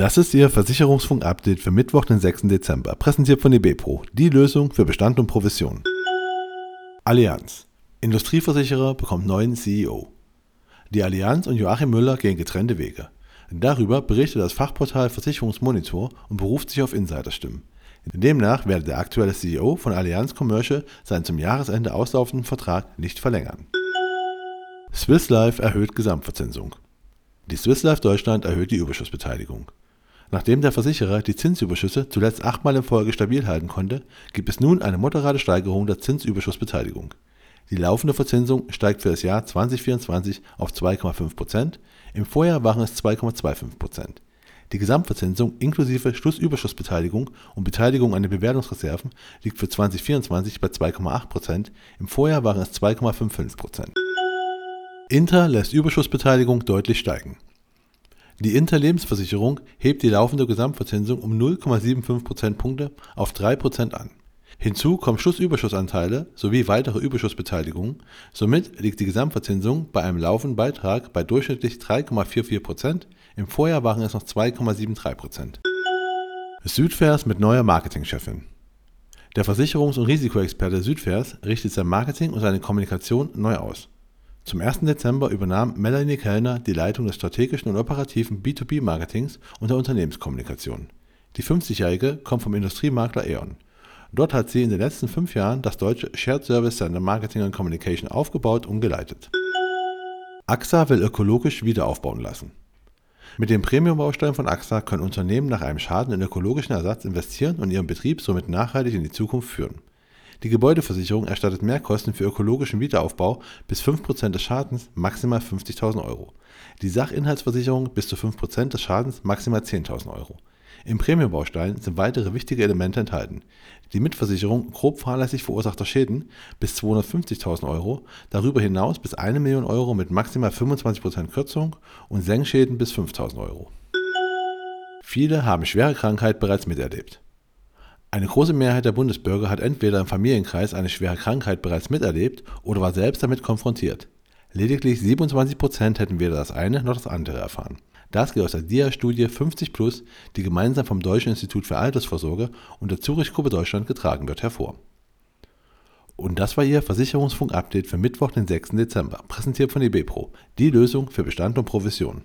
Das ist Ihr Versicherungsfunk-Update für Mittwoch, den 6. Dezember, präsentiert von eBepro, die Lösung für Bestand und Provision. Allianz. Industrieversicherer bekommt neuen CEO. Die Allianz und Joachim Müller gehen getrennte Wege. Darüber berichtet das Fachportal Versicherungsmonitor und beruft sich auf Insiderstimmen. Demnach werde der aktuelle CEO von Allianz Commercial seinen zum Jahresende auslaufenden Vertrag nicht verlängern. Swiss Life erhöht Gesamtverzinsung. Die Swiss Life Deutschland erhöht die Überschussbeteiligung. Nachdem der Versicherer die Zinsüberschüsse zuletzt achtmal in Folge stabil halten konnte, gibt es nun eine moderate Steigerung der Zinsüberschussbeteiligung. Die laufende Verzinsung steigt für das Jahr 2024 auf 2,5% im Vorjahr waren es 2,25% Die Gesamtverzinsung inklusive Schlussüberschussbeteiligung und Beteiligung an den Bewertungsreserven liegt für 2024 bei 2,8% im Vorjahr waren es 2,55% Inter lässt Überschussbeteiligung deutlich steigen. Die Inter-Lebensversicherung hebt die laufende Gesamtverzinsung um 0,75 Prozentpunkte auf 3% an. Hinzu kommen Schlussüberschussanteile sowie weitere Überschussbeteiligungen, somit liegt die Gesamtverzinsung bei einem laufenden Beitrag bei durchschnittlich 3,44% im Vorjahr waren es noch 2,73% Südvers mit neuer Marketingchefin. Der Versicherungs- und Risikoexperte Südvers richtet sein Marketing und seine Kommunikation neu aus. Zum 1. Dezember übernahm Melanie Kellner die Leitung des strategischen und operativen B2B-Marketings und der Unternehmenskommunikation. Die 50-Jährige kommt vom Industriemakler E.ON. Dort hat sie in den letzten fünf Jahren das deutsche Shared Service Center Marketing and Communication aufgebaut und geleitet. AXA will ökologisch wieder aufbauen lassen. Mit den Premium-Bausteinen von AXA können Unternehmen nach einem Schaden in ökologischen Ersatz investieren und ihren Betrieb somit nachhaltig in die Zukunft führen. Die Gebäudeversicherung erstattet Mehrkosten für ökologischen Wiederaufbau bis 5% des Schadens, maximal 50.000 Euro. Die Sachinhaltsversicherung bis zu 5% des Schadens, maximal 10.000 Euro. Im Premiumbaustein sind weitere wichtige Elemente enthalten. Die Mitversicherung grob fahrlässig verursachter Schäden bis 250.000 Euro, darüber hinaus bis 1 Million Euro mit maximal 25% Kürzung und Senkschäden bis 5.000 Euro. Viele haben schwere Krankheit bereits miterlebt. Eine große Mehrheit der Bundesbürger hat entweder im Familienkreis eine schwere Krankheit bereits miterlebt oder war selbst damit konfrontiert. Lediglich 27% hätten weder das eine noch das andere erfahren. Das geht aus der DIA-Studie 50 Plus, die gemeinsam vom Deutschen Institut für Altersvorsorge und der Zurich-Gruppe Deutschland getragen wird, hervor. Und das war Ihr Versicherungsfunk-Update für Mittwoch, den 6. Dezember, präsentiert von eBepro, die Lösung für Bestand und Provision.